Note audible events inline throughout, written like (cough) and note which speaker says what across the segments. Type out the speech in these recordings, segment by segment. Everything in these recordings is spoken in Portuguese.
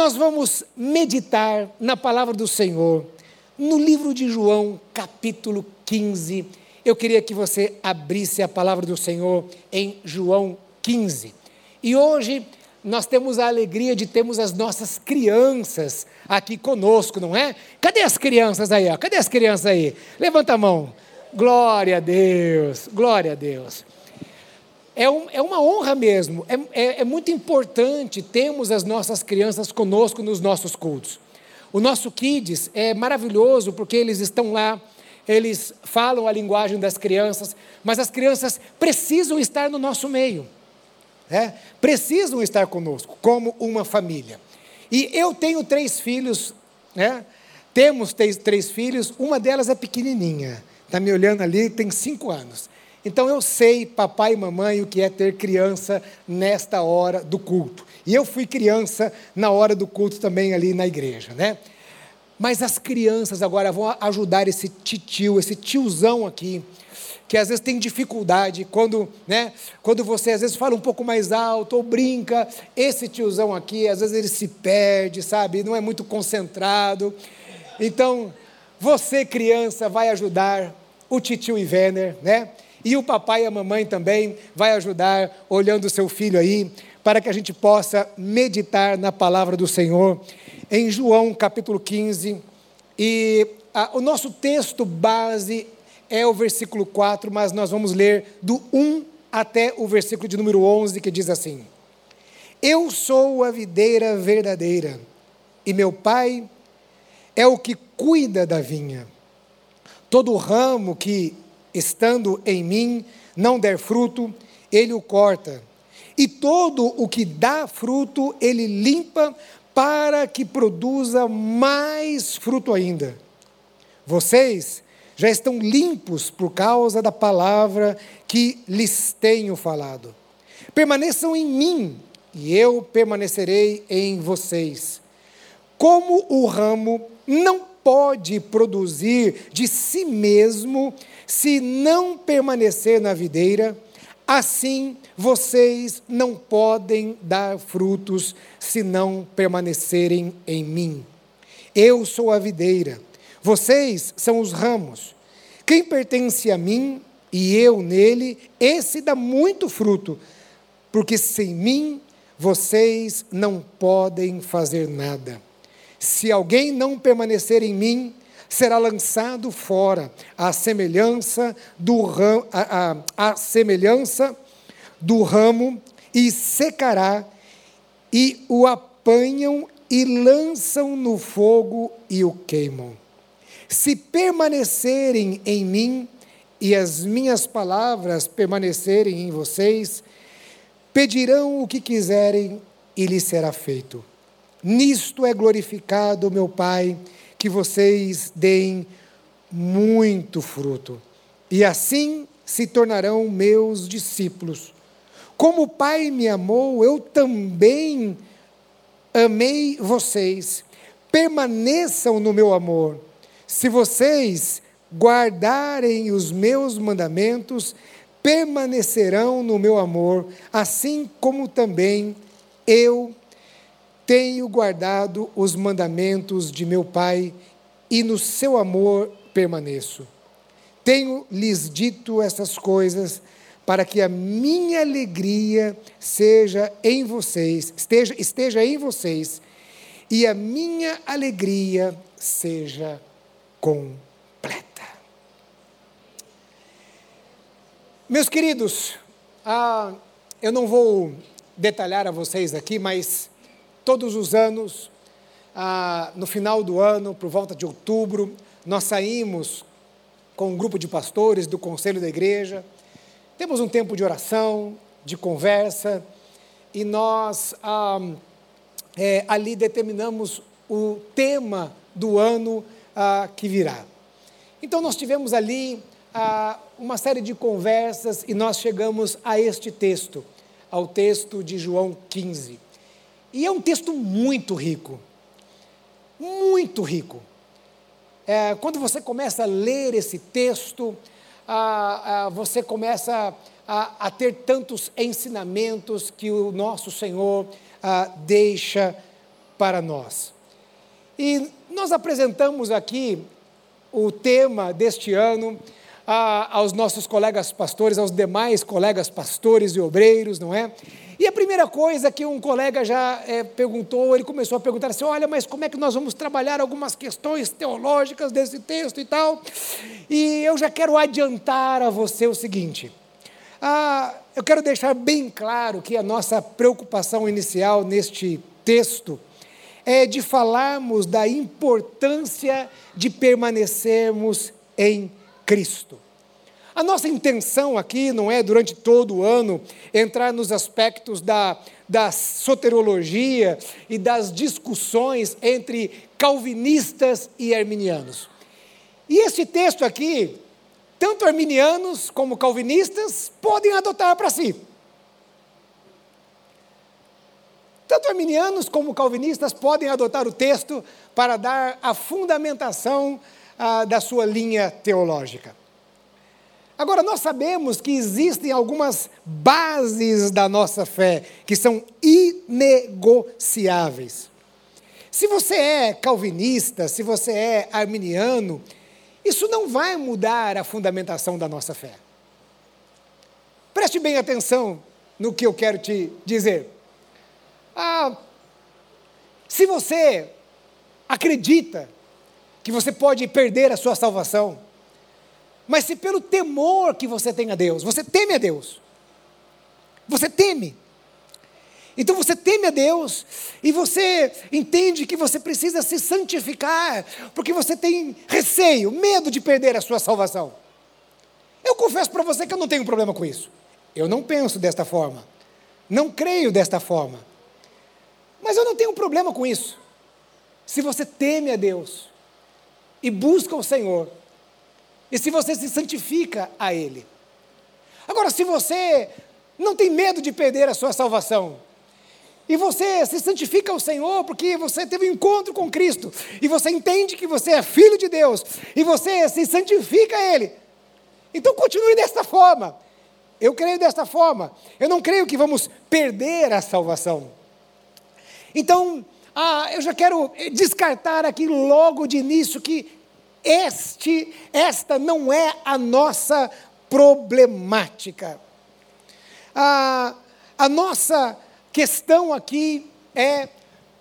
Speaker 1: nós vamos meditar na palavra do Senhor, no livro de João, capítulo 15. Eu queria que você abrisse a palavra do Senhor em João 15. E hoje nós temos a alegria de termos as nossas crianças aqui conosco, não é? Cadê as crianças aí? Ó? Cadê as crianças aí? Levanta a mão. Glória a Deus, glória a Deus. É, um, é uma honra mesmo, é, é, é muito importante termos as nossas crianças conosco nos nossos cultos. O nosso Kids é maravilhoso porque eles estão lá, eles falam a linguagem das crianças, mas as crianças precisam estar no nosso meio, né? precisam estar conosco, como uma família. E eu tenho três filhos, né? temos três, três filhos, uma delas é pequenininha, está me olhando ali, tem cinco anos. Então eu sei, papai e mamãe, o que é ter criança nesta hora do culto. E eu fui criança na hora do culto também ali na igreja, né? Mas as crianças agora vão ajudar esse titio, esse tiozão aqui, que às vezes tem dificuldade quando, né, quando você às vezes fala um pouco mais alto ou brinca, esse tiozão aqui, às vezes ele se perde, sabe? Não é muito concentrado. Então, você criança vai ajudar o titio Ivener, né? E o papai e a mamãe também vai ajudar olhando o seu filho aí, para que a gente possa meditar na palavra do Senhor em João capítulo 15. E a, o nosso texto base é o versículo 4, mas nós vamos ler do 1 até o versículo de número 11, que diz assim: Eu sou a videira verdadeira, e meu pai é o que cuida da vinha. Todo ramo que estando em mim, não der fruto, ele o corta. E todo o que dá fruto, ele limpa para que produza mais fruto ainda. Vocês já estão limpos por causa da palavra que lhes tenho falado. Permaneçam em mim e eu permanecerei em vocês. Como o ramo não pode produzir de si mesmo se não permanecer na videira, assim vocês não podem dar frutos se não permanecerem em mim. Eu sou a videira, vocês são os ramos. Quem pertence a mim e eu nele, esse dá muito fruto, porque sem mim vocês não podem fazer nada. Se alguém não permanecer em mim, será lançado fora, à semelhança do ramo, semelhança do ramo e secará, e o apanham e lançam no fogo e o queimam. Se permanecerem em mim e as minhas palavras permanecerem em vocês, pedirão o que quiserem e lhes será feito. Nisto é glorificado meu Pai que vocês deem muito fruto, e assim se tornarão meus discípulos. Como o Pai me amou, eu também amei vocês. Permaneçam no meu amor. Se vocês guardarem os meus mandamentos, permanecerão no meu amor, assim como também eu tenho guardado os mandamentos de meu Pai e no seu amor permaneço. Tenho lhes dito essas coisas para que a minha alegria seja em vocês, esteja, esteja em vocês, e a minha alegria seja completa. Meus queridos, ah, eu não vou detalhar a vocês aqui, mas Todos os anos, ah, no final do ano, por volta de outubro, nós saímos com um grupo de pastores do conselho da igreja, temos um tempo de oração, de conversa, e nós ah, é, ali determinamos o tema do ano ah, que virá. Então, nós tivemos ali ah, uma série de conversas e nós chegamos a este texto, ao texto de João 15. E é um texto muito rico, muito rico. É, quando você começa a ler esse texto, a, a, você começa a, a, ter tantos ensinamentos que o nosso Senhor deixa para nós. E nós apresentamos aqui o tema deste ano aos nossos colegas pastores, aos demais colegas pastores e obreiros, não é? E a primeira coisa que um colega já é, perguntou, ele começou a perguntar assim: olha, mas como é que nós vamos trabalhar algumas questões teológicas desse texto e tal? E eu já quero adiantar a você o seguinte: ah, eu quero deixar bem claro que a nossa preocupação inicial neste texto é de falarmos da importância de permanecermos em Cristo. A nossa intenção aqui não é, durante todo o ano, entrar nos aspectos da, da soterologia e das discussões entre calvinistas e arminianos. E esse texto aqui, tanto arminianos como calvinistas podem adotar para si. Tanto arminianos como calvinistas podem adotar o texto para dar a fundamentação ah, da sua linha teológica. Agora, nós sabemos que existem algumas bases da nossa fé que são inegociáveis. Se você é calvinista, se você é arminiano, isso não vai mudar a fundamentação da nossa fé. Preste bem atenção no que eu quero te dizer. Ah, se você acredita que você pode perder a sua salvação, mas se pelo temor que você tem a Deus, você teme a Deus, você teme. Então você teme a Deus e você entende que você precisa se santificar, porque você tem receio, medo de perder a sua salvação. Eu confesso para você que eu não tenho problema com isso. Eu não penso desta forma, não creio desta forma. Mas eu não tenho problema com isso. Se você teme a Deus e busca o Senhor, e se você se santifica a Ele. Agora, se você não tem medo de perder a sua salvação, e você se santifica ao Senhor porque você teve um encontro com Cristo, e você entende que você é filho de Deus, e você se santifica a Ele, então continue desta forma. Eu creio desta forma. Eu não creio que vamos perder a salvação. Então, ah, eu já quero descartar aqui logo de início que este, esta não é a nossa problemática. A, a nossa questão aqui é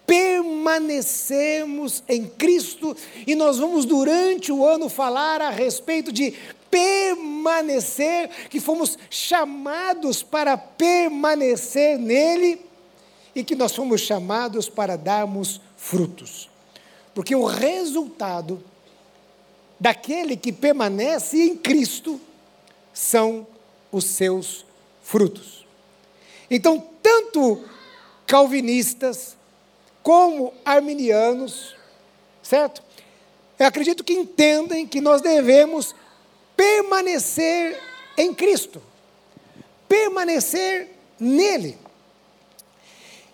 Speaker 1: permanecermos em Cristo e nós vamos durante o ano falar a respeito de permanecer, que fomos chamados para permanecer nele e que nós fomos chamados para darmos frutos. Porque o resultado daquele que permanece em Cristo são os seus frutos. Então, tanto calvinistas como arminianos, certo? Eu acredito que entendem que nós devemos permanecer em Cristo, permanecer nele.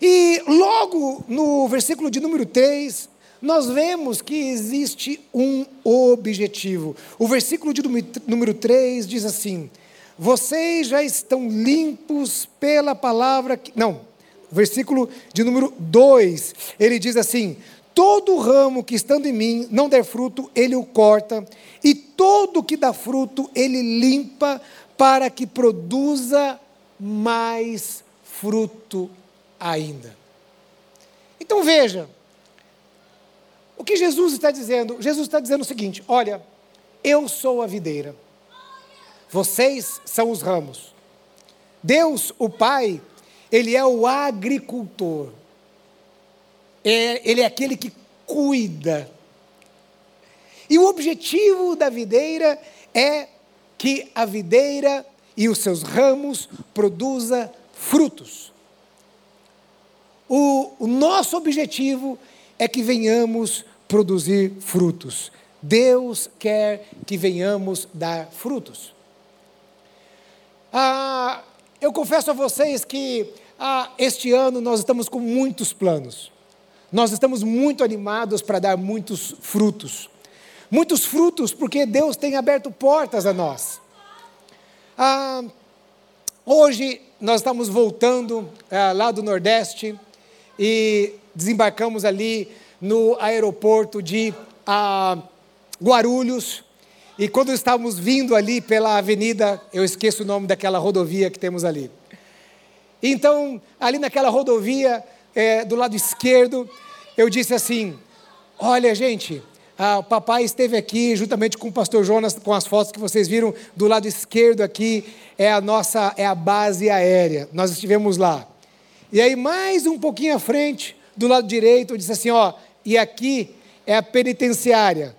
Speaker 1: E logo no versículo de número 3, nós vemos que existe um objetivo. O versículo de número 3 diz assim: Vocês já estão limpos pela palavra. Que... Não, versículo de número 2, ele diz assim: Todo ramo que estando em mim não der fruto, ele o corta, e todo que dá fruto, ele limpa, para que produza mais fruto ainda. Então veja, o que Jesus está dizendo? Jesus está dizendo o seguinte: olha, eu sou a videira, vocês são os ramos. Deus, o Pai, Ele é o agricultor, é, Ele é aquele que cuida. E o objetivo da videira é que a videira e os seus ramos produza frutos. O, o nosso objetivo é que venhamos produzir frutos. Deus quer que venhamos dar frutos. Ah, eu confesso a vocês que ah, este ano nós estamos com muitos planos. Nós estamos muito animados para dar muitos frutos. Muitos frutos porque Deus tem aberto portas a nós. Ah, hoje nós estamos voltando ah, lá do Nordeste e desembarcamos ali no aeroporto de ah, Guarulhos. E quando estávamos vindo ali pela avenida, eu esqueço o nome daquela rodovia que temos ali. Então, ali naquela rodovia, é, do lado esquerdo, eu disse assim: Olha, gente, ah, o papai esteve aqui juntamente com o pastor Jonas, com as fotos que vocês viram do lado esquerdo aqui, é a nossa, é a base aérea. Nós estivemos lá. E aí, mais um pouquinho à frente, do lado direito, disse assim: Ó, e aqui é a penitenciária.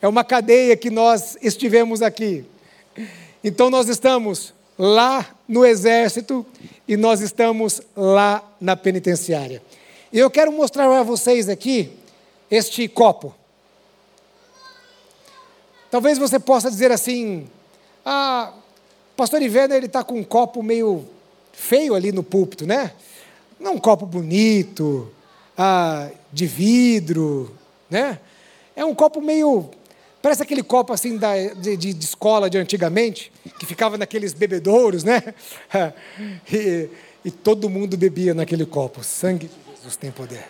Speaker 1: É uma cadeia que nós estivemos aqui. Então, nós estamos lá no exército e nós estamos lá na penitenciária. E eu quero mostrar a vocês aqui este copo. Talvez você possa dizer assim: ah, pastor Ivena, ele está com um copo meio feio ali no púlpito, né? Não um copo bonito, ah, de vidro, né? É um copo meio Parece aquele copo assim da, de, de, escola de antigamente, que ficava naqueles bebedouros, né? (laughs) E, e todo mundo bebia naquele copo. Sangue de Jesus tem poder.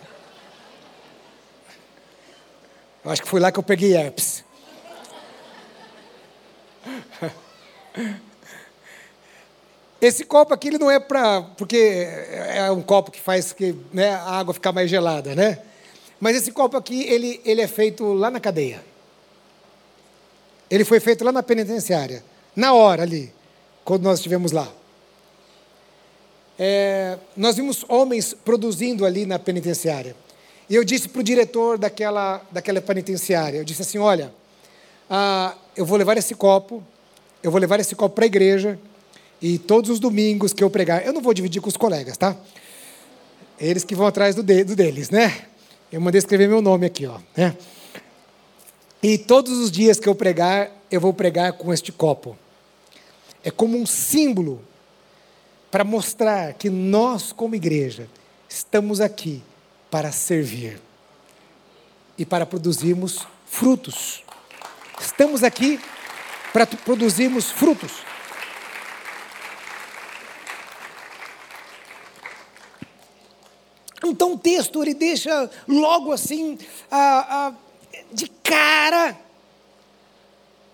Speaker 1: Eu acho que foi lá que eu peguei herpes. (laughs) Esse copo aqui ele não é para. Porque é um copo que faz que, né, a água ficar mais gelada, né? Mas esse copo aqui, ele, ele é feito lá na cadeia. Ele foi feito lá na penitenciária, na hora ali, quando nós estivemos lá. É, nós vimos homens produzindo ali na penitenciária. E eu disse para o diretor daquela, daquela penitenciária, eu disse assim, olha, ah, eu vou levar esse copo, eu vou levar esse copo para a igreja, e todos os domingos que eu pregar, eu não vou dividir com os colegas, tá? Eles que vão atrás do, de, do deles, né? Eu mandei escrever meu nome aqui, ó, né? E todos os dias que eu pregar, eu vou pregar com este copo. É como um símbolo para mostrar que nós, como igreja, estamos aqui para servir e para produzirmos frutos. Estamos aqui para produzirmos frutos. Então o texto ele deixa logo assim a, a de cara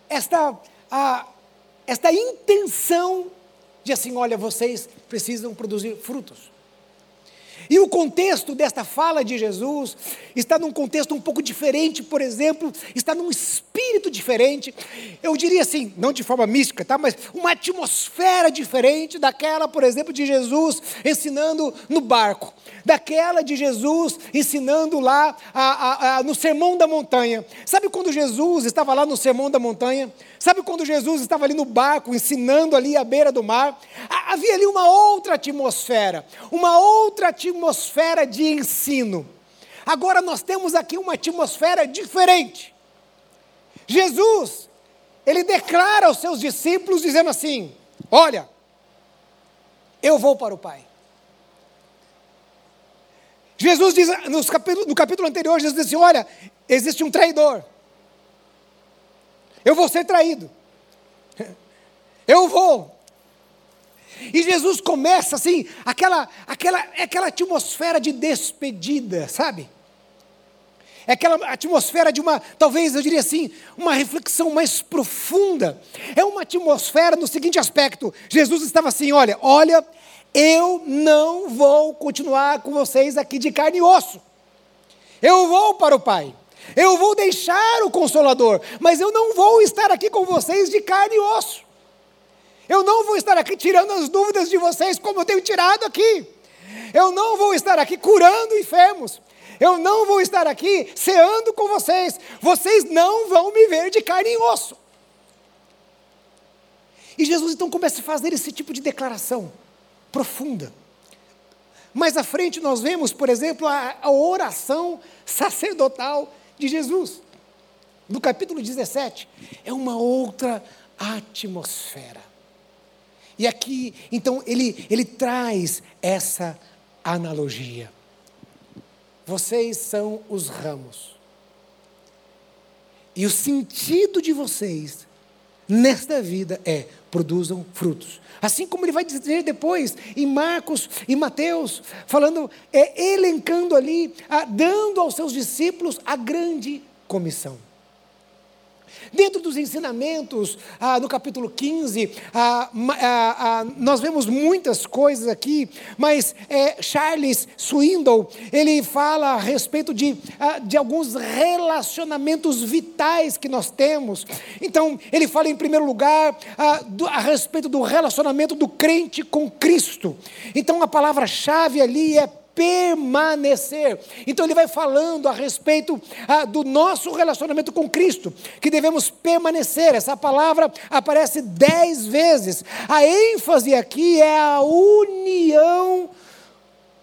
Speaker 1: esta, a, esta intenção de assim: olha, vocês precisam produzir frutos. E o contexto desta fala de Jesus está num contexto um pouco diferente, por exemplo, está num espírito diferente. Eu diria assim, não de forma mística, tá? Mas uma atmosfera diferente daquela, por exemplo, de Jesus ensinando no barco, daquela de Jesus ensinando lá a, a, a, no Sermão da Montanha. Sabe quando Jesus estava lá no Sermão da Montanha? Sabe quando Jesus estava ali no barco, ensinando ali à beira do mar? Havia ali uma outra atmosfera, uma outra atmosfera de ensino. Agora nós temos aqui uma atmosfera diferente. Jesus, ele declara aos seus discípulos, dizendo assim: Olha, eu vou para o Pai. Jesus diz, no capítulo anterior, Jesus diz assim: Olha, existe um traidor. Eu vou ser traído. Eu vou. E Jesus começa assim, aquela, aquela, aquela atmosfera de despedida, sabe? É aquela atmosfera de uma, talvez eu diria assim, uma reflexão mais profunda. É uma atmosfera no seguinte aspecto: Jesus estava assim, olha, olha, eu não vou continuar com vocês aqui de carne e osso. Eu vou para o Pai. Eu vou deixar o consolador, mas eu não vou estar aqui com vocês de carne e osso. Eu não vou estar aqui tirando as dúvidas de vocês como eu tenho tirado aqui. Eu não vou estar aqui curando enfermos. Eu não vou estar aqui ceando com vocês. Vocês não vão me ver de carne e osso. E Jesus então começa a fazer esse tipo de declaração profunda. Mais à frente nós vemos, por exemplo, a, a oração sacerdotal de Jesus. No capítulo 17, é uma outra atmosfera. E aqui, então, ele, ele traz essa analogia. Vocês são os ramos. E o sentido de vocês nesta vida é produzam frutos. Assim como ele vai dizer depois em Marcos e Mateus, falando, é, elencando ali, a, dando aos seus discípulos a grande comissão. Dentro dos ensinamentos, ah, no capítulo 15, ah, ah, ah, nós vemos muitas coisas aqui, mas é, Charles Swindoll, ele fala a respeito de, ah, de alguns relacionamentos vitais que nós temos. Então, ele fala em primeiro lugar ah, do, a respeito do relacionamento do crente com Cristo. Então, a palavra-chave ali é permanecer. Então ele vai falando a respeito ah, do nosso relacionamento com Cristo, que devemos permanecer. Essa palavra aparece dez vezes. A ênfase aqui é a união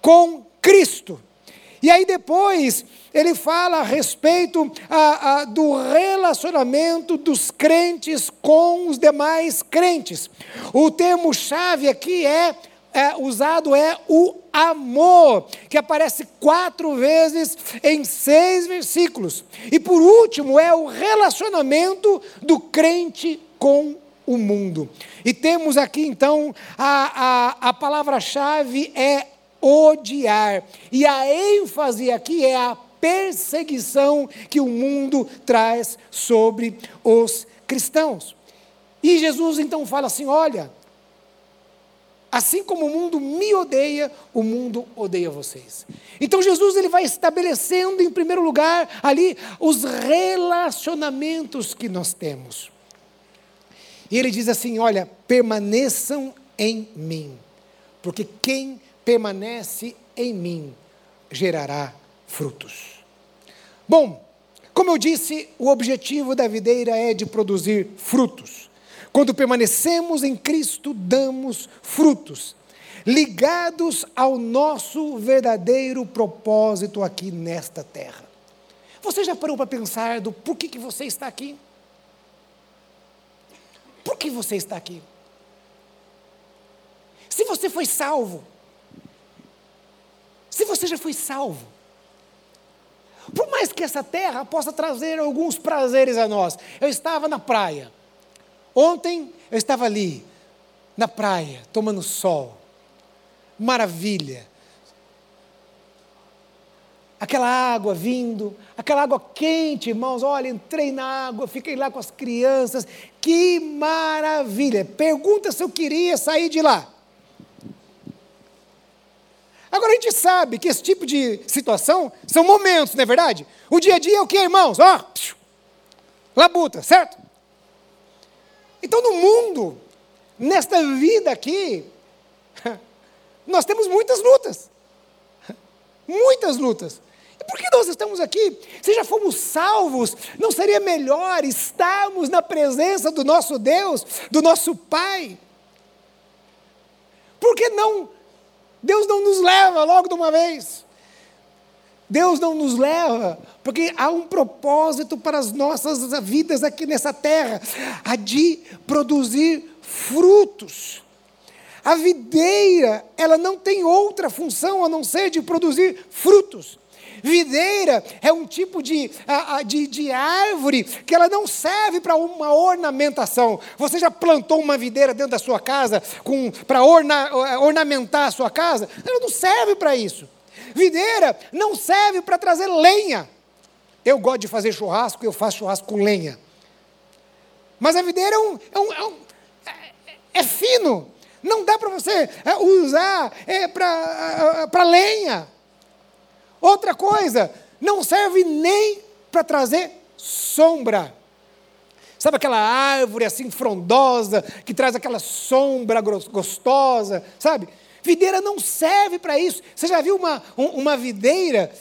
Speaker 1: com Cristo. E aí depois ele fala a respeito a, a, do relacionamento dos crentes com os demais crentes. O termo chave aqui é é, usado é o amor, que aparece quatro vezes em seis versículos. E por último, é o relacionamento do crente com o mundo. E temos aqui então a, a, a palavra-chave é odiar. E a ênfase aqui é a perseguição que o mundo traz sobre os cristãos. E Jesus então fala assim: olha, Assim como o mundo me odeia, o mundo odeia vocês. Então Jesus ele vai estabelecendo em primeiro lugar ali os relacionamentos que nós temos. E ele diz assim: olha, permaneçam em mim, porque quem permanece em mim gerará frutos. Bom, como eu disse, o objetivo da videira é de produzir frutos. Quando permanecemos em Cristo, damos frutos, ligados ao nosso verdadeiro propósito aqui nesta terra. Você já parou para pensar do porquê que você está aqui? Por que você está aqui? Se você foi salvo, se você já foi salvo, por mais que essa terra possa trazer alguns prazeres a nós, eu estava na praia, Ontem eu estava ali, na praia, tomando sol. Maravilha. Aquela água vindo, aquela água quente, irmãos. Olha, entrei na água, fiquei lá com as crianças. Que maravilha. Pergunta se eu queria sair de lá. Agora a gente sabe que esse tipo de situação são momentos, não é verdade? O dia a dia é o que, irmãos? Ó, labuta, certo? Então, no mundo, nesta vida aqui, (laughs) nós temos muitas lutas. Muitas lutas. E por que nós estamos aqui? Se já fomos salvos, não seria melhor estarmos na presença do nosso Deus, do nosso Pai? Por que não? Deus não nos leva logo de uma vez. Deus não nos leva, porque há um propósito para as nossas vidas aqui nessa terra, a de produzir frutos. A videira, ela não tem outra função a não ser de produzir frutos. Videira é um tipo de, de, de árvore que ela não serve para uma ornamentação. Você já plantou uma videira dentro da sua casa para orna, ornamentar a sua casa? Ela não serve para isso. Videira não serve para trazer lenha. Eu gosto de fazer churrasco, eu faço churrasco com lenha. Mas a videira é, um, é, um, é, um, é fino. Não dá para você é, usar é, para lenha. Outra coisa, não serve nem para trazer sombra. Sabe aquela árvore assim frondosa, que traz aquela sombra gostosa, sabe? Videira não serve para isso. Você já viu uma, uma videira?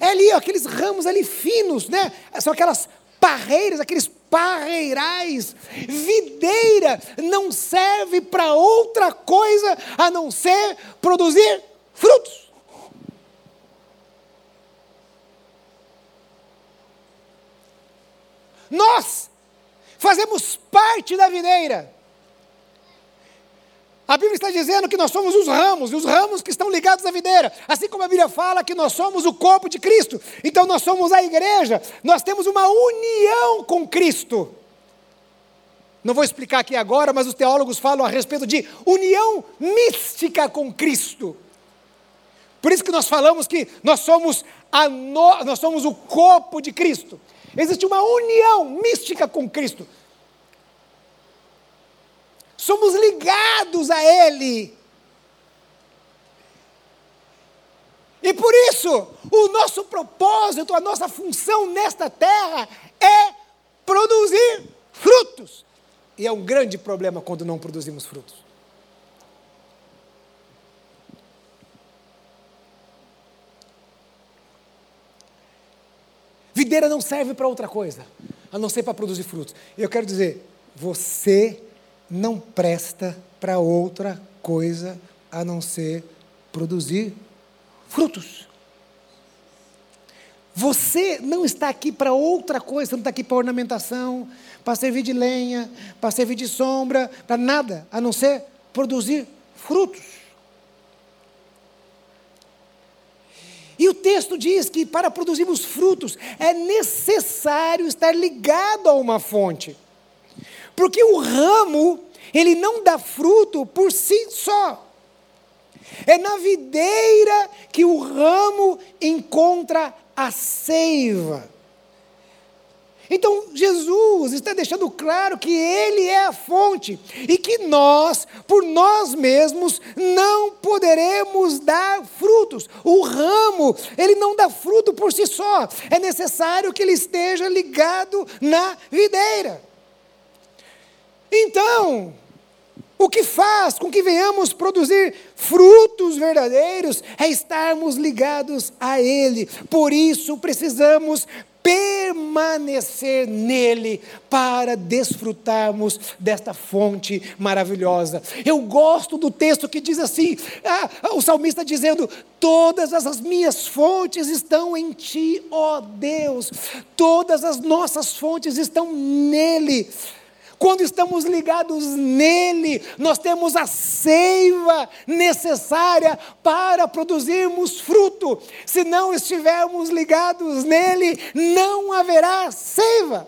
Speaker 1: É ali, ó, aqueles ramos ali finos, né? São aquelas parreiras, aqueles parreirais. Videira não serve para outra coisa a não ser produzir frutos. Nós fazemos parte da videira. A Bíblia está dizendo que nós somos os ramos, e os ramos que estão ligados à videira. Assim como a Bíblia fala que nós somos o corpo de Cristo. Então nós somos a igreja, nós temos uma união com Cristo. Não vou explicar aqui agora, mas os teólogos falam a respeito de união mística com Cristo. Por isso que nós falamos que nós somos, no, nós somos o corpo de Cristo. Existe uma união mística com Cristo. Somos ligados a Ele. E por isso, o nosso propósito, a nossa função nesta terra é produzir frutos. E é um grande problema quando não produzimos frutos. Videira não serve para outra coisa, a não ser para produzir frutos. E eu quero dizer, você não presta para outra coisa a não ser produzir frutos. Você não está aqui para outra coisa, você não está aqui para ornamentação, para servir de lenha, para servir de sombra, para nada, a não ser produzir frutos. E o texto diz que para produzirmos frutos é necessário estar ligado a uma fonte. Porque o ramo, ele não dá fruto por si só. É na videira que o ramo encontra a seiva. Então, Jesus está deixando claro que Ele é a fonte e que nós, por nós mesmos, não poderemos dar frutos. O ramo, ele não dá fruto por si só, é necessário que ele esteja ligado na videira. Então, o que faz com que venhamos produzir frutos verdadeiros é estarmos ligados a Ele. Por isso precisamos permanecer nele para desfrutarmos desta fonte maravilhosa. Eu gosto do texto que diz assim: ah, o salmista dizendo: Todas as minhas fontes estão em ti, ó Deus, todas as nossas fontes estão nele. Quando estamos ligados nele, nós temos a seiva necessária para produzirmos fruto. Se não estivermos ligados nele, não haverá seiva.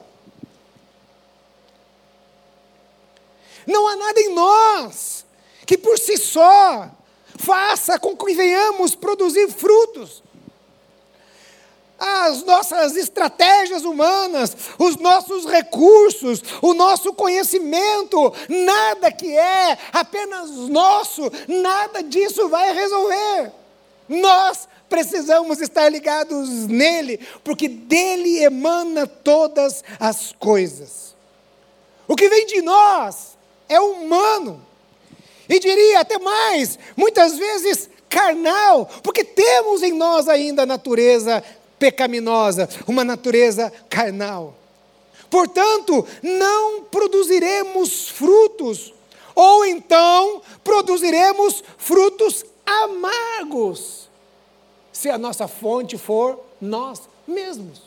Speaker 1: Não há nada em nós que por si só faça com que venhamos produzir frutos as nossas estratégias humanas, os nossos recursos, o nosso conhecimento, nada que é apenas nosso, nada disso vai resolver. Nós precisamos estar ligados nele, porque dele emana todas as coisas. O que vem de nós é humano, e diria até mais, muitas vezes carnal, porque temos em nós ainda a natureza pecaminosa, uma natureza carnal. Portanto, não produziremos frutos, ou então produziremos frutos amargos, se a nossa fonte for nós mesmos.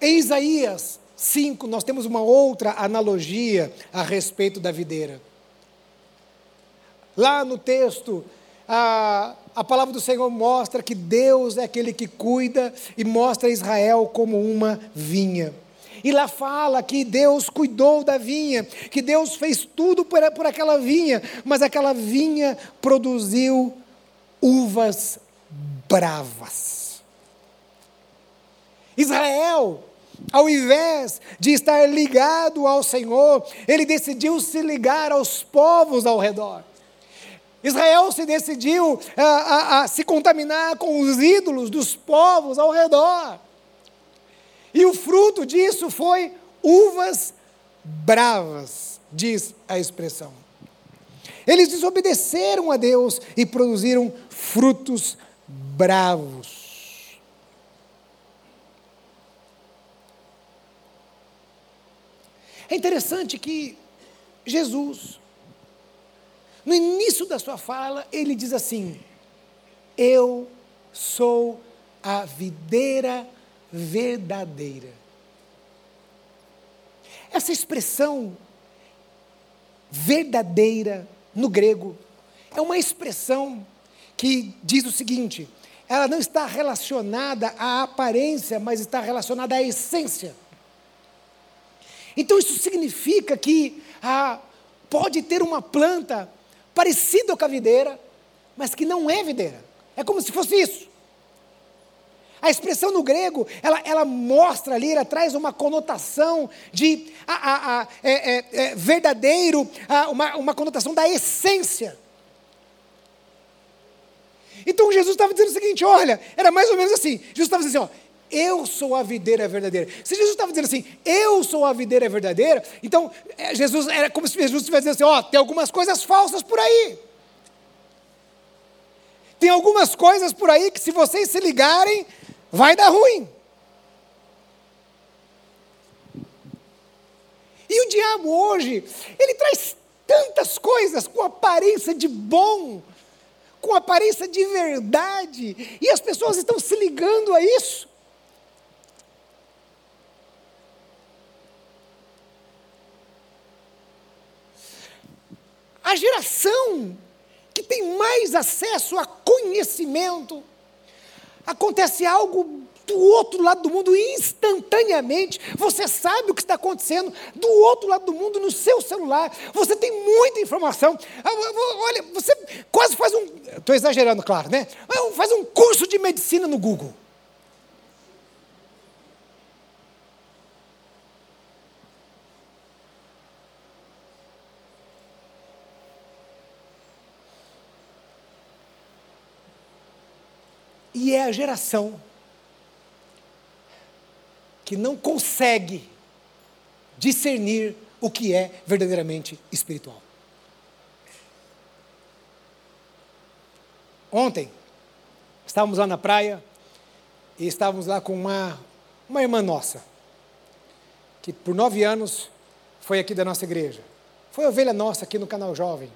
Speaker 1: Em Isaías 5, nós temos uma outra analogia a respeito da videira. Lá no texto, a, a palavra do Senhor mostra que Deus é aquele que cuida e mostra Israel como uma vinha. E lá fala que Deus cuidou da vinha, que Deus fez tudo por, por aquela vinha, mas aquela vinha produziu uvas bravas. Israel, ao invés de estar ligado ao Senhor, ele decidiu se ligar aos povos ao redor. Israel se decidiu a, a, a, se contaminar com os ídolos dos povos ao redor. E o fruto disso foi uvas bravas, diz a expressão. Eles desobedeceram a Deus e produziram frutos bravos. É interessante que Jesus, no início da sua fala, ele diz assim: Eu sou a videira verdadeira. Essa expressão verdadeira no grego é uma expressão que diz o seguinte: ela não está relacionada à aparência, mas está relacionada à essência. Então isso significa que ah, pode ter uma planta parecida com a videira, mas que não é videira. É como se fosse isso. A expressão no grego, ela, ela mostra ali, ela traz uma conotação de a, a, a, é, é, é, verdadeiro, uma, uma conotação da essência. Então Jesus estava dizendo o seguinte: olha, era mais ou menos assim. Jesus estava dizendo assim: ó, eu sou a videira verdadeira. Se Jesus estava dizendo assim, eu sou a videira verdadeira, então é, Jesus era como se Jesus estivesse dizendo assim: ó, tem algumas coisas falsas por aí. Tem algumas coisas por aí que, se vocês se ligarem, vai dar ruim. E o diabo hoje, ele traz tantas coisas com aparência de bom, com aparência de verdade, e as pessoas estão se ligando a isso. A geração que tem mais acesso a conhecimento, acontece algo do outro lado do mundo instantaneamente. Você sabe o que está acontecendo do outro lado do mundo no seu celular. Você tem muita informação. Ah, olha, você quase faz um. Estou exagerando, claro, né? Faz um curso de medicina no Google. E é a geração que não consegue discernir o que é verdadeiramente espiritual. Ontem, estávamos lá na praia e estávamos lá com uma, uma irmã nossa, que por nove anos foi aqui da nossa igreja. Foi ovelha nossa aqui no canal Jovem.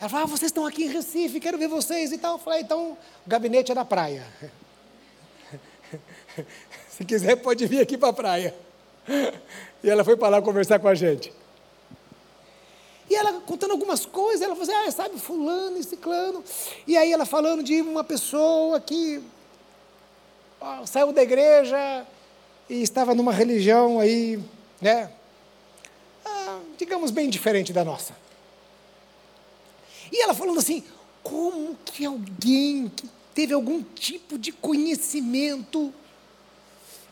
Speaker 1: Ela falou, ah, vocês estão aqui em Recife, quero ver vocês e tal. Eu falei, então, o gabinete é na praia. (laughs) Se quiser, pode vir aqui para a praia. E ela foi para lá conversar com a gente. E ela contando algumas coisas, ela falou assim, ah, sabe, fulano e ciclano. E aí ela falando de uma pessoa que ó, saiu da igreja e estava numa religião aí, né, ah, digamos, bem diferente da nossa. E ela falando assim: como que alguém que teve algum tipo de conhecimento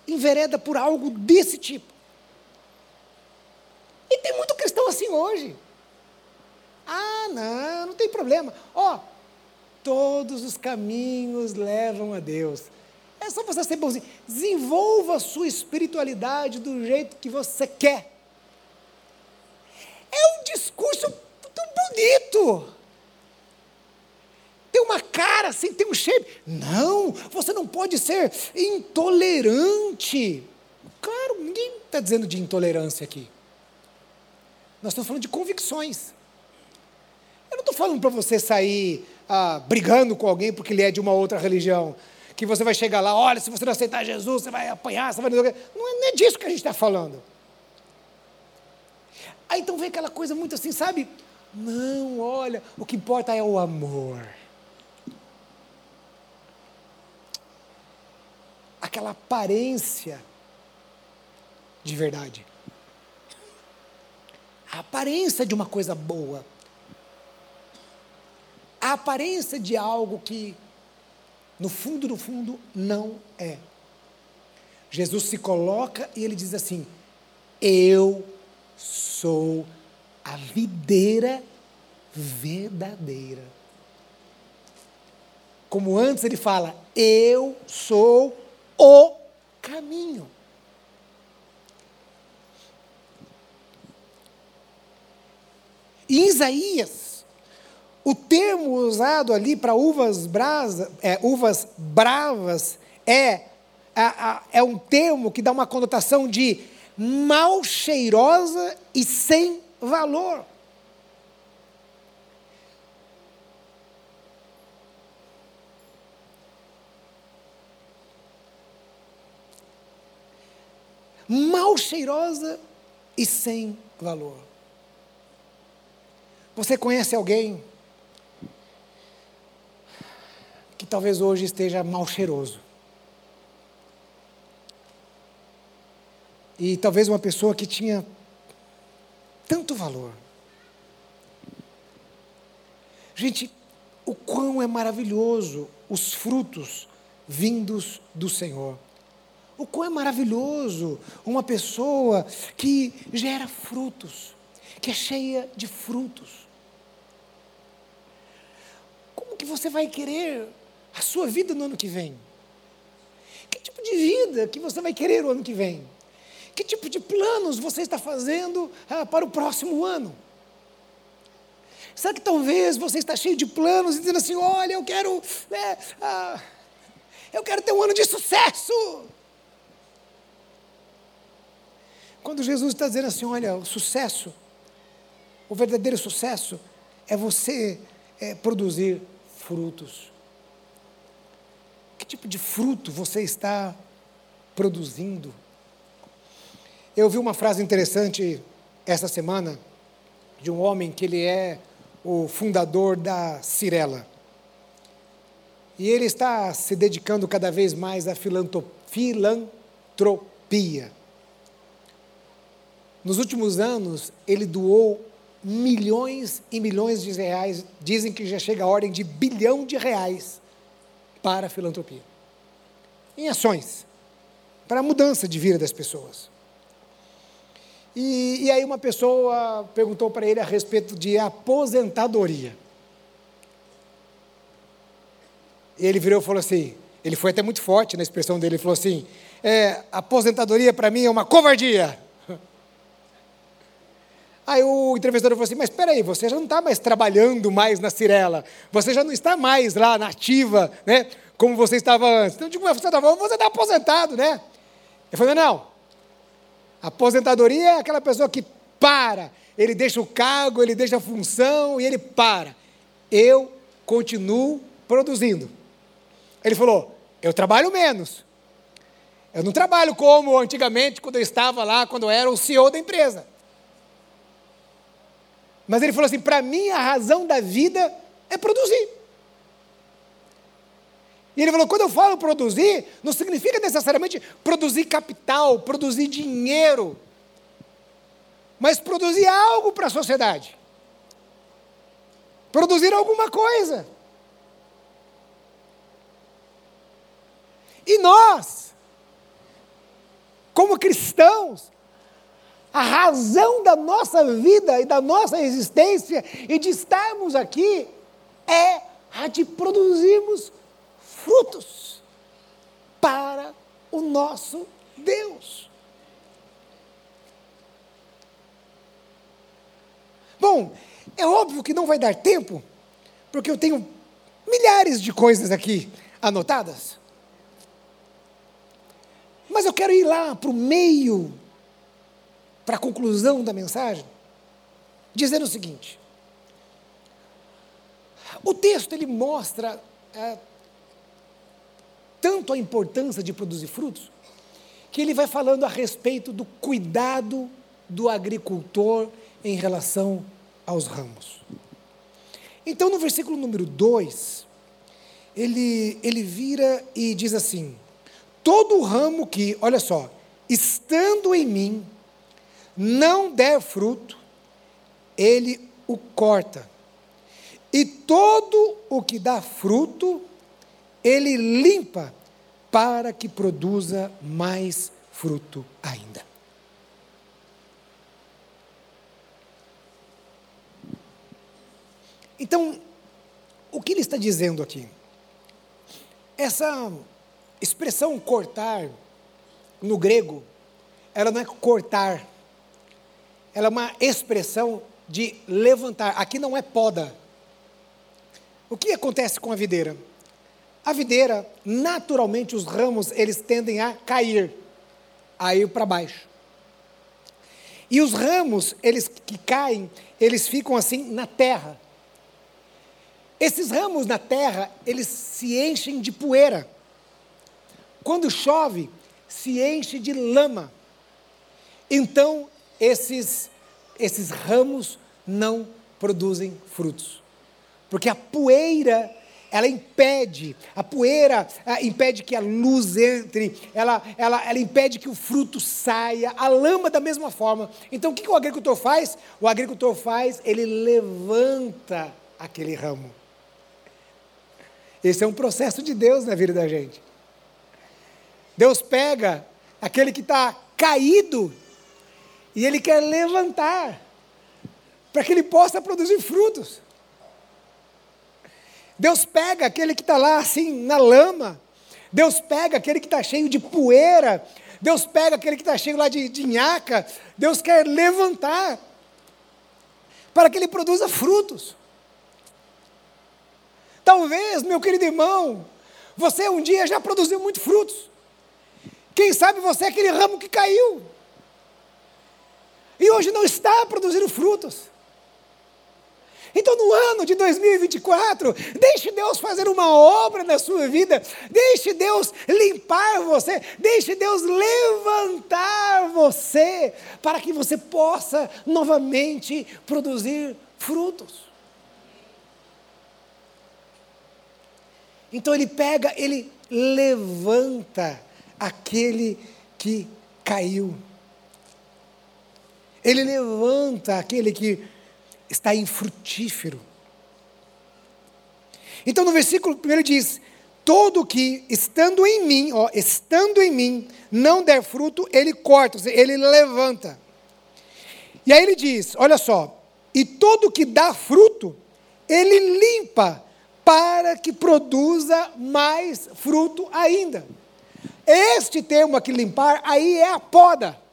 Speaker 1: envereda por algo desse tipo? E tem muito cristão assim hoje. Ah, não, não tem problema. Ó, todos os caminhos levam a Deus. É só você ser bonzinho. Desenvolva a sua espiritualidade do jeito que você quer. É um discurso muito bonito uma cara assim, tem um shape. Não, você não pode ser intolerante. Claro, ninguém está dizendo de intolerância aqui. Nós estamos falando de convicções. Eu não estou falando para você sair ah, brigando com alguém porque ele é de uma outra religião. Que você vai chegar lá, olha, se você não aceitar Jesus, você vai apanhar, você vai. Não é, não é disso que a gente está falando. Aí então vem aquela coisa muito assim, sabe? Não, olha, o que importa é o amor. Aquela aparência de verdade. A aparência de uma coisa boa. A aparência de algo que, no fundo, no fundo, não é. Jesus se coloca e ele diz assim: Eu sou a videira verdadeira. Como antes ele fala, eu sou o caminho. Em Isaías, o termo usado ali para uvas, brasa, é, uvas bravas é, é um termo que dá uma conotação de mal cheirosa e sem valor. Mal cheirosa e sem valor. Você conhece alguém que talvez hoje esteja mal cheiroso? e talvez uma pessoa que tinha tanto valor. Gente, o quão é maravilhoso os frutos vindos do Senhor. O quão é maravilhoso uma pessoa que gera frutos, que é cheia de frutos. Como que você vai querer a sua vida no ano que vem? Que tipo de vida que você vai querer o ano que vem? Que tipo de planos você está fazendo ah, para o próximo ano? Será que talvez você está cheio de planos, dizendo assim: olha, eu quero, é, ah, eu quero ter um ano de sucesso? Quando Jesus está dizendo assim: olha, o sucesso, o verdadeiro sucesso é você é, produzir frutos. Que tipo de fruto você está produzindo? Eu vi uma frase interessante essa semana de um homem que ele é o fundador da Cirela. E ele está se dedicando cada vez mais à filantropia. Nos últimos anos, ele doou milhões e milhões de reais, dizem que já chega a ordem de bilhão de reais para a filantropia. Em ações, para a mudança de vida das pessoas. E, e aí uma pessoa perguntou para ele a respeito de aposentadoria. Ele virou e falou assim, ele foi até muito forte na expressão dele, ele falou assim, é, aposentadoria para mim é uma covardia. Aí o entrevistador falou assim: Mas espera aí, você já não está mais trabalhando mais na Cirela, você já não está mais lá na ativa, né? Como você estava antes. Então, digo, você está você está aposentado, né? Ele falou: Não. Aposentadoria é aquela pessoa que para, ele deixa o cargo, ele deixa a função e ele para. Eu continuo produzindo. Ele falou: Eu trabalho menos. Eu não trabalho como antigamente, quando eu estava lá, quando eu era o CEO da empresa. Mas ele falou assim: para mim a razão da vida é produzir. E ele falou: quando eu falo produzir, não significa necessariamente produzir capital, produzir dinheiro, mas produzir algo para a sociedade. Produzir alguma coisa. E nós, como cristãos, a razão da nossa vida e da nossa existência e de estarmos aqui é a de produzirmos frutos para o nosso Deus. Bom, é óbvio que não vai dar tempo, porque eu tenho milhares de coisas aqui anotadas. Mas eu quero ir lá para o meio para a conclusão da mensagem, dizendo o seguinte: o texto ele mostra é, tanto a importância de produzir frutos, que ele vai falando a respeito do cuidado do agricultor em relação aos ramos. Então, no versículo número 2, ele, ele vira e diz assim: Todo ramo que, olha só, estando em mim, não der fruto, ele o corta. E todo o que dá fruto, ele limpa para que produza mais fruto ainda. Então, o que ele está dizendo aqui? Essa expressão cortar, no grego, ela não é cortar ela é uma expressão de levantar. Aqui não é poda. O que acontece com a videira? A videira, naturalmente, os ramos, eles tendem a cair, a ir para baixo. E os ramos, eles que caem, eles ficam assim na terra. Esses ramos na terra, eles se enchem de poeira. Quando chove, se enche de lama. Então, esses, esses ramos não produzem frutos. Porque a poeira, ela impede, a poeira a, impede que a luz entre, ela, ela, ela impede que o fruto saia, a lama da mesma forma. Então o que, que o agricultor faz? O agricultor faz, ele levanta aquele ramo. Esse é um processo de Deus na vida da gente. Deus pega aquele que está caído e ele quer levantar para que ele possa produzir frutos. Deus pega aquele que está lá assim na lama, Deus pega aquele que está cheio de poeira, Deus pega aquele que está cheio lá de, de nhaca, Deus quer levantar para que ele produza frutos. Talvez, meu querido irmão, você um dia já produziu muitos frutos. Quem sabe você é aquele ramo que caiu. E hoje não está produzindo frutos. Então, no ano de 2024, deixe Deus fazer uma obra na sua vida, deixe Deus limpar você, deixe Deus levantar você, para que você possa novamente produzir frutos. Então, ele pega, ele levanta aquele que caiu. Ele levanta aquele que está infrutífero. Então no versículo 1 ele diz: Todo que estando em mim, ó, estando em mim, não der fruto, ele corta, ele levanta. E aí ele diz: Olha só, e todo que dá fruto, ele limpa, para que produza mais fruto ainda. Este termo aqui, limpar, aí é a poda.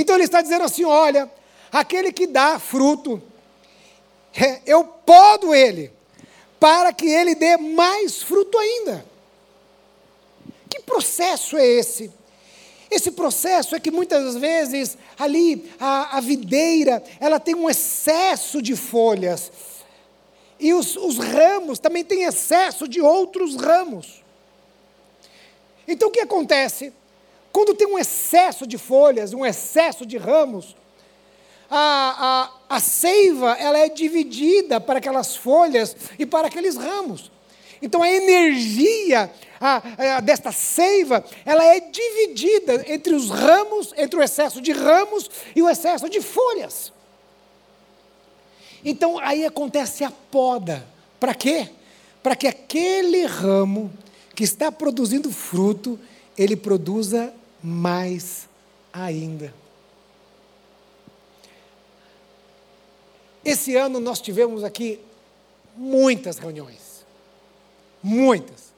Speaker 1: Então ele está dizendo assim: olha, aquele que dá fruto, é, eu podo ele, para que ele dê mais fruto ainda. Que processo é esse? Esse processo é que muitas vezes ali a, a videira ela tem um excesso de folhas e os, os ramos também têm excesso de outros ramos. Então o que acontece? Quando tem um excesso de folhas, um excesso de ramos, a, a, a seiva ela é dividida para aquelas folhas e para aqueles ramos. Então a energia a, a, desta seiva, ela é dividida entre os ramos, entre o excesso de ramos e o excesso de folhas. Então aí acontece a poda. Para quê? Para que aquele ramo que está produzindo fruto, ele produza mais ainda. Esse ano nós tivemos aqui muitas reuniões. Muitas.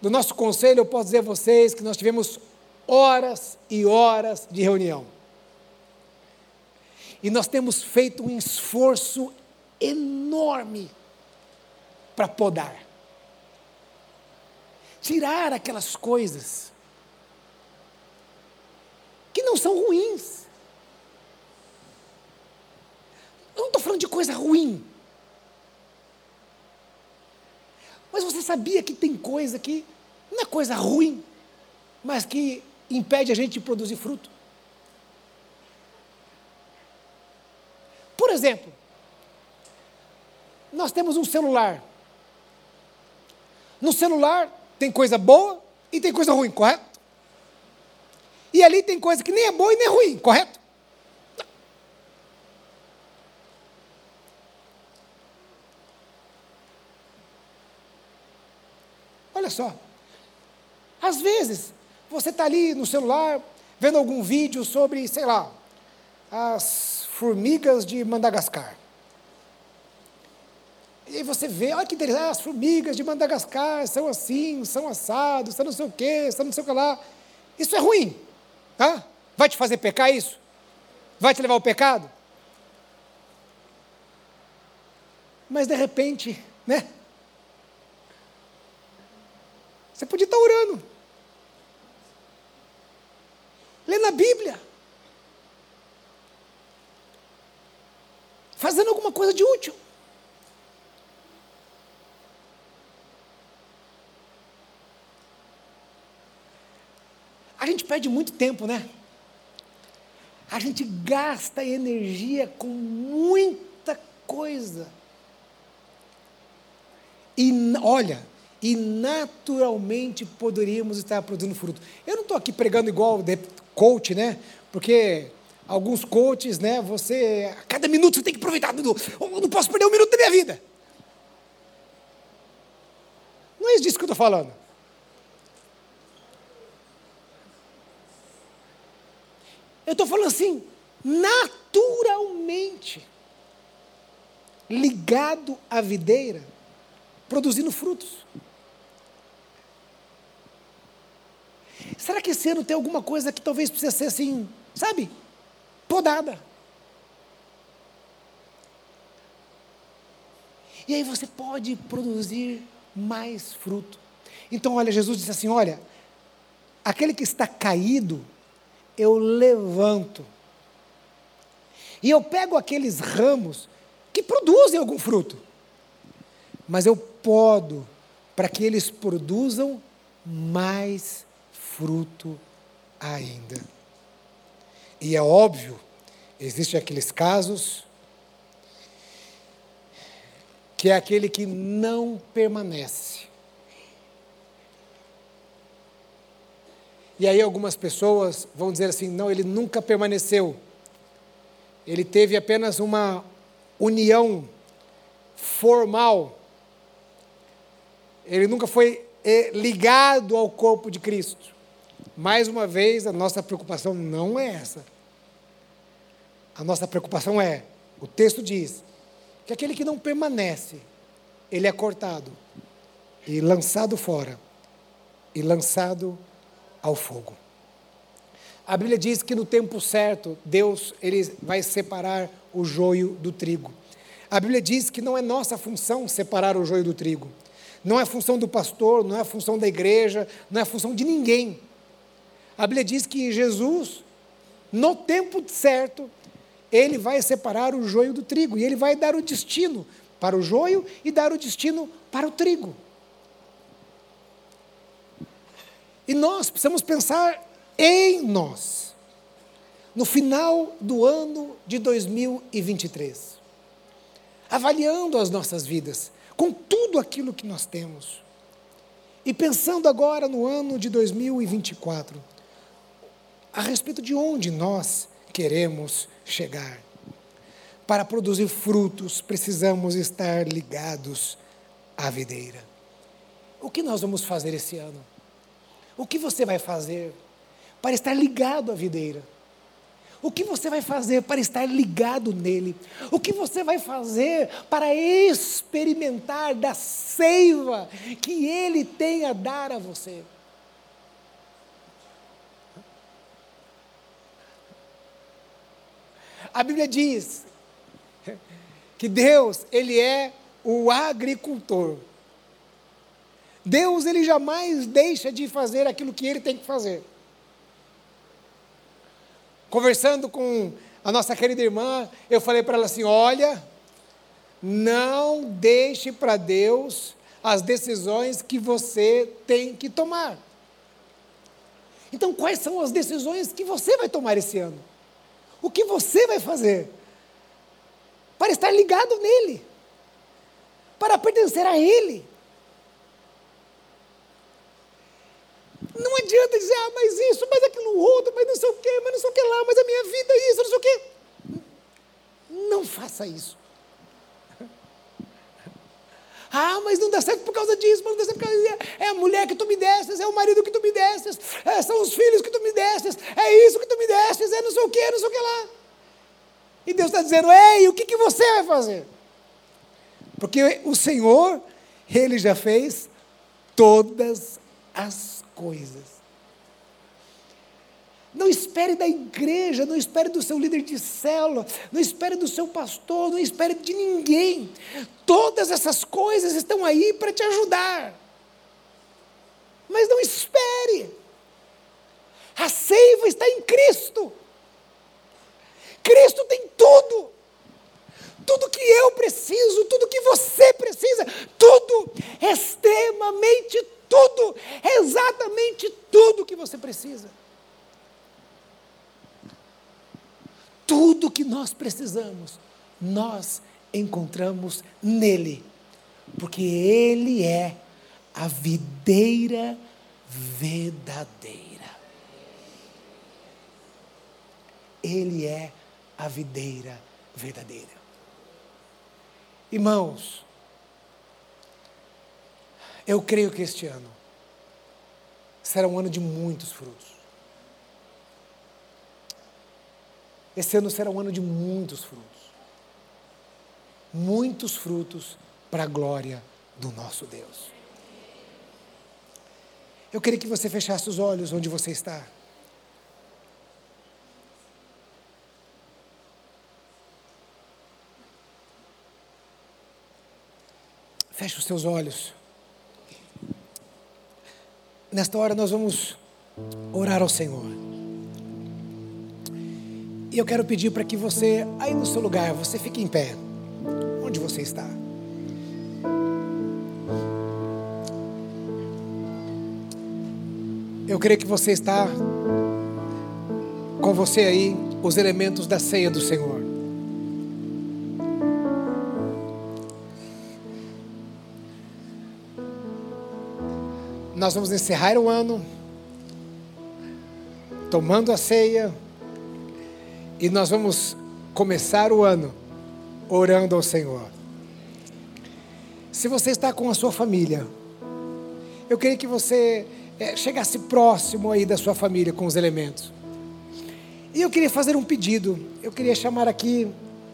Speaker 1: Do nosso conselho, eu posso dizer a vocês que nós tivemos horas e horas de reunião. E nós temos feito um esforço enorme para podar. Tirar aquelas coisas que não são ruins. Eu não estou falando de coisa ruim. Mas você sabia que tem coisa que não é coisa ruim, mas que impede a gente de produzir fruto? Por exemplo, nós temos um celular. No celular tem coisa boa e tem coisa ruim, correto? E ali tem coisa que nem é boa e nem é ruim, correto? Olha só. Às vezes, você está ali no celular, vendo algum vídeo sobre, sei lá, as formigas de Madagascar. E você vê, olha que interessante, ah, as formigas de Madagascar são assim, são assados, são não sei o quê, são não sei o que lá. Isso é ruim. Tá? Vai te fazer pecar isso? Vai te levar ao pecado? Mas de repente, né? Você podia estar orando. Lendo a Bíblia. Fazendo alguma coisa de útil. A gente perde muito tempo, né? A gente gasta energia com muita coisa. E olha, e naturalmente poderíamos estar produzindo fruto. Eu não estou aqui pregando igual coach, né? Porque alguns coaches, né? Você, a cada minuto você tem que aproveitar. Eu não posso perder um minuto da minha vida. Não é disso que eu estou falando. Eu estou falando assim, naturalmente, ligado à videira, produzindo frutos. Será que esse ano tem alguma coisa que talvez precisa ser assim, sabe? Podada. E aí você pode produzir mais fruto. Então, olha, Jesus disse assim: olha, aquele que está caído, eu levanto. E eu pego aqueles ramos que produzem algum fruto, mas eu podo para que eles produzam mais fruto ainda. E é óbvio, existem aqueles casos que é aquele que não permanece. E aí algumas pessoas vão dizer assim: não, ele nunca permaneceu. Ele teve apenas uma união formal. Ele nunca foi eh, ligado ao corpo de Cristo. Mais uma vez, a nossa preocupação não é essa. A nossa preocupação é, o texto diz, que aquele que não permanece, ele é cortado e lançado fora e lançado ao fogo. A Bíblia diz que no tempo certo, Deus ele vai separar o joio do trigo. A Bíblia diz que não é nossa função separar o joio do trigo. Não é função do pastor, não é função da igreja, não é função de ninguém. A Bíblia diz que Jesus, no tempo certo, ele vai separar o joio do trigo e ele vai dar o destino para o joio e dar o destino para o trigo. E nós precisamos pensar em nós, no final do ano de 2023, avaliando as nossas vidas, com tudo aquilo que nós temos, e pensando agora no ano de 2024 a respeito de onde nós queremos chegar. Para produzir frutos, precisamos estar ligados à videira. O que nós vamos fazer esse ano? O que você vai fazer para estar ligado à videira? O que você vai fazer para estar ligado nele? O que você vai fazer para experimentar da seiva que ele tem a dar a você? A Bíblia diz que Deus, ele é o agricultor. Deus, ele jamais deixa de fazer aquilo que ele tem que fazer. Conversando com a nossa querida irmã, eu falei para ela assim: olha, não deixe para Deus as decisões que você tem que tomar. Então, quais são as decisões que você vai tomar esse ano? O que você vai fazer para estar ligado nele, para pertencer a ele? Não adianta dizer, ah, mas isso, mas aquilo outro, mas não sei o quê, mas não sei o que lá, mas a minha vida é isso, não sei o quê. Não faça isso. (laughs) Ah, mas não dá certo por causa disso, mas não dá certo por causa disso. É a mulher que tu me destes, é o marido que tu me destes, é, são os filhos que tu me destes, é isso que tu me destes, é não sei o que, não sei o que lá. E Deus está dizendo, ei, o que, que você vai fazer? Porque o Senhor, Ele já fez todas as coisas. Não espere da igreja, não espere do seu líder de célula, não espere do seu pastor, não espere de ninguém. Todas essas coisas estão aí para te ajudar. Mas não espere. A seiva está em Cristo. Cristo tem tudo. Tudo que eu preciso, tudo que você precisa, tudo, extremamente tudo, exatamente tudo que você precisa. Tudo que nós precisamos, nós encontramos nele, Porque Ele é a videira verdadeira. Ele é a videira verdadeira. Irmãos, eu creio que este ano será um ano de muitos frutos. Esse ano será um ano de muitos frutos. Muitos frutos para a glória do nosso Deus. Eu queria que você fechasse os olhos onde você está. Feche os seus olhos. Nesta hora nós vamos orar ao Senhor. E eu quero pedir para que você, aí no seu lugar, você fique em pé. Onde você está? Eu creio que você está com você aí os elementos da ceia do Senhor. Nós vamos encerrar o ano tomando a ceia e nós vamos começar o ano orando ao Senhor. Se você está com a sua família, eu queria que você é, chegasse próximo aí da sua família com os elementos. E eu queria fazer um pedido. Eu queria chamar aqui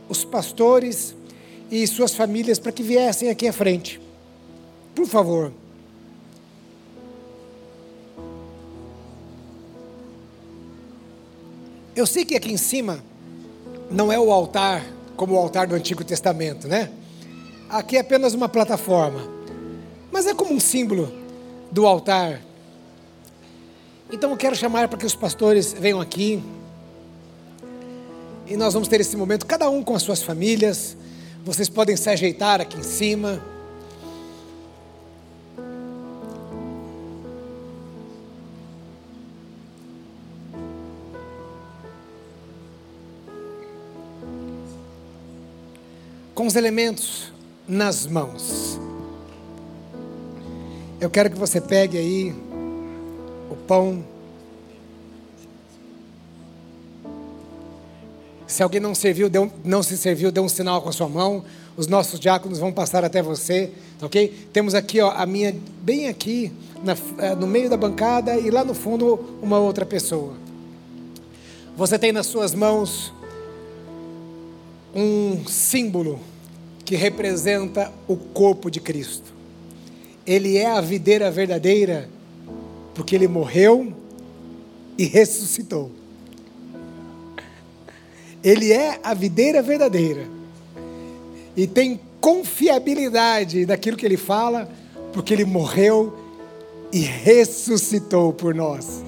Speaker 1: os pastores e suas famílias para que viessem aqui à frente. Por favor. Eu sei que aqui em cima não é o altar como o altar do Antigo Testamento, né? Aqui é apenas uma plataforma, mas é como um símbolo do altar. Então eu quero chamar para que os pastores venham aqui e nós vamos ter esse momento, cada um com as suas famílias. Vocês podem se ajeitar aqui em cima. Com os elementos nas mãos. Eu quero que você pegue aí o pão. Se alguém não serviu, deu, não se serviu, dê um sinal com a sua mão. Os nossos diáconos vão passar até você, tá ok? Temos aqui ó, a minha, bem aqui, na, eh, no meio da bancada e lá no fundo uma outra pessoa. Você tem nas suas mãos um símbolo que representa o corpo de Cristo. Ele é a videira verdadeira, porque ele morreu e ressuscitou. Ele é a videira verdadeira. E tem confiabilidade daquilo que ele fala, porque ele morreu e ressuscitou por nós.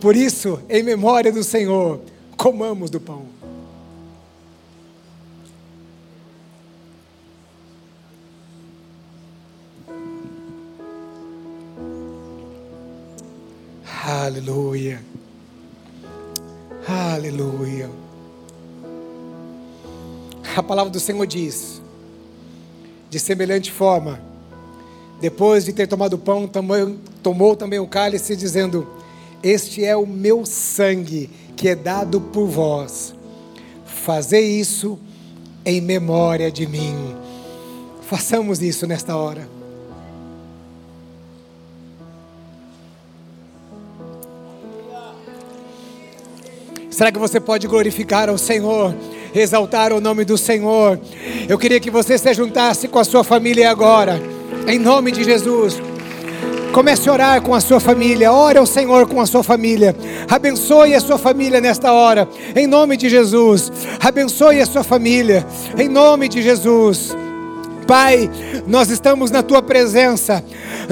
Speaker 1: Por isso, em memória do Senhor, comamos do pão. Aleluia. Aleluia. A palavra do Senhor diz: de semelhante forma, depois de ter tomado o pão, tomou, tomou também o cálice, dizendo: Este é o meu sangue que é dado por vós. Fazei isso em memória de mim. Façamos isso nesta hora. Será que você pode glorificar ao Senhor, exaltar o nome do Senhor? Eu queria que você se juntasse com a sua família agora, em nome de Jesus. Comece a orar com a sua família, ore ao Senhor com a sua família, abençoe a sua família nesta hora, em nome de Jesus. Abençoe a sua família, em nome de Jesus. Pai, nós estamos na tua presença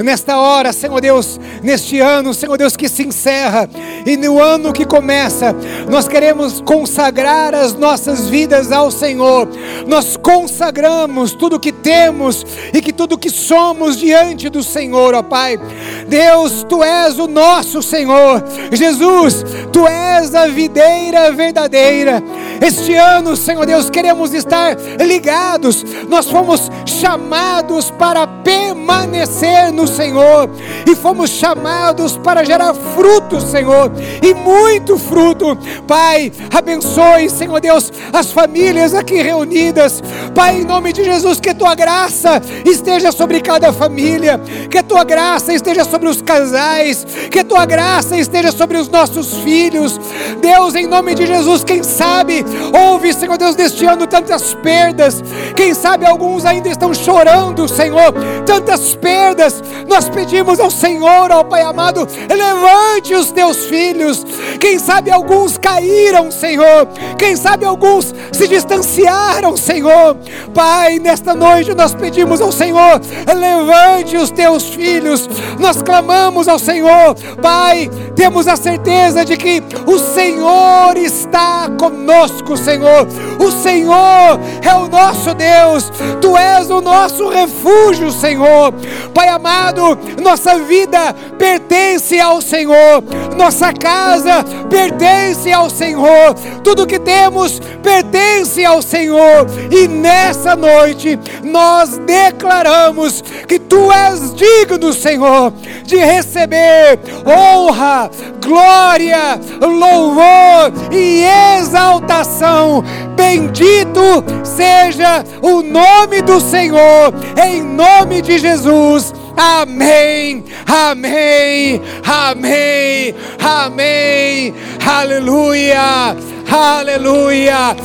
Speaker 1: nesta hora, Senhor Deus, neste ano, Senhor Deus, que se encerra e no ano que começa, nós queremos consagrar as nossas vidas ao Senhor. Nós consagramos tudo que temos e que tudo que somos diante do Senhor, ó Pai. Deus, tu és o nosso Senhor. Jesus, tu és a videira verdadeira. Este ano, Senhor Deus, queremos estar ligados. Nós fomos chamados para permanecer no Senhor e fomos chamados para gerar fruto, Senhor, e muito fruto. Pai, abençoe, Senhor Deus, as famílias aqui reunidas. Pai, em nome de Jesus, que tua graça esteja sobre cada família, que tua graça esteja sobre os casais, que tua graça esteja sobre os nossos filhos. Deus, em nome de Jesus, quem sabe, ouve, Senhor Deus, deste ano tantas perdas. Quem sabe alguns ainda estão chorando, Senhor, tantas perdas. Nós pedimos ao Senhor, ó Pai amado, levante os teus filhos. Quem sabe alguns caíram, Senhor. Quem sabe alguns se distanciaram, Senhor. Pai, nesta noite nós pedimos ao Senhor, levante os teus filhos. Nós clamamos ao Senhor, Pai, temos a certeza de que o Senhor está conosco, Senhor. O Senhor é o nosso Deus. Tu és o nosso refúgio, Senhor. Pai amado, nossa vida pertence ao Senhor. Nossa casa pertence ao Senhor. Tudo que temos pertence ao Senhor. E nessa noite nós declaramos que tu és digno, Senhor, de receber honra, glória, louvor e exaltação. Bendito seja o nome do Senhor, em nome de Jesus. Amém, amém, amém, amém, aleluia, aleluia.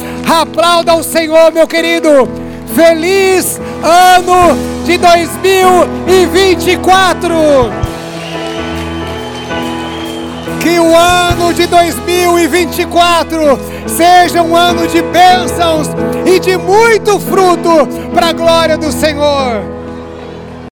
Speaker 1: Aplauda o Senhor, meu querido. Feliz ano de 2024. Que o ano de 2024 seja um ano de bênçãos e de muito fruto para a glória do Senhor.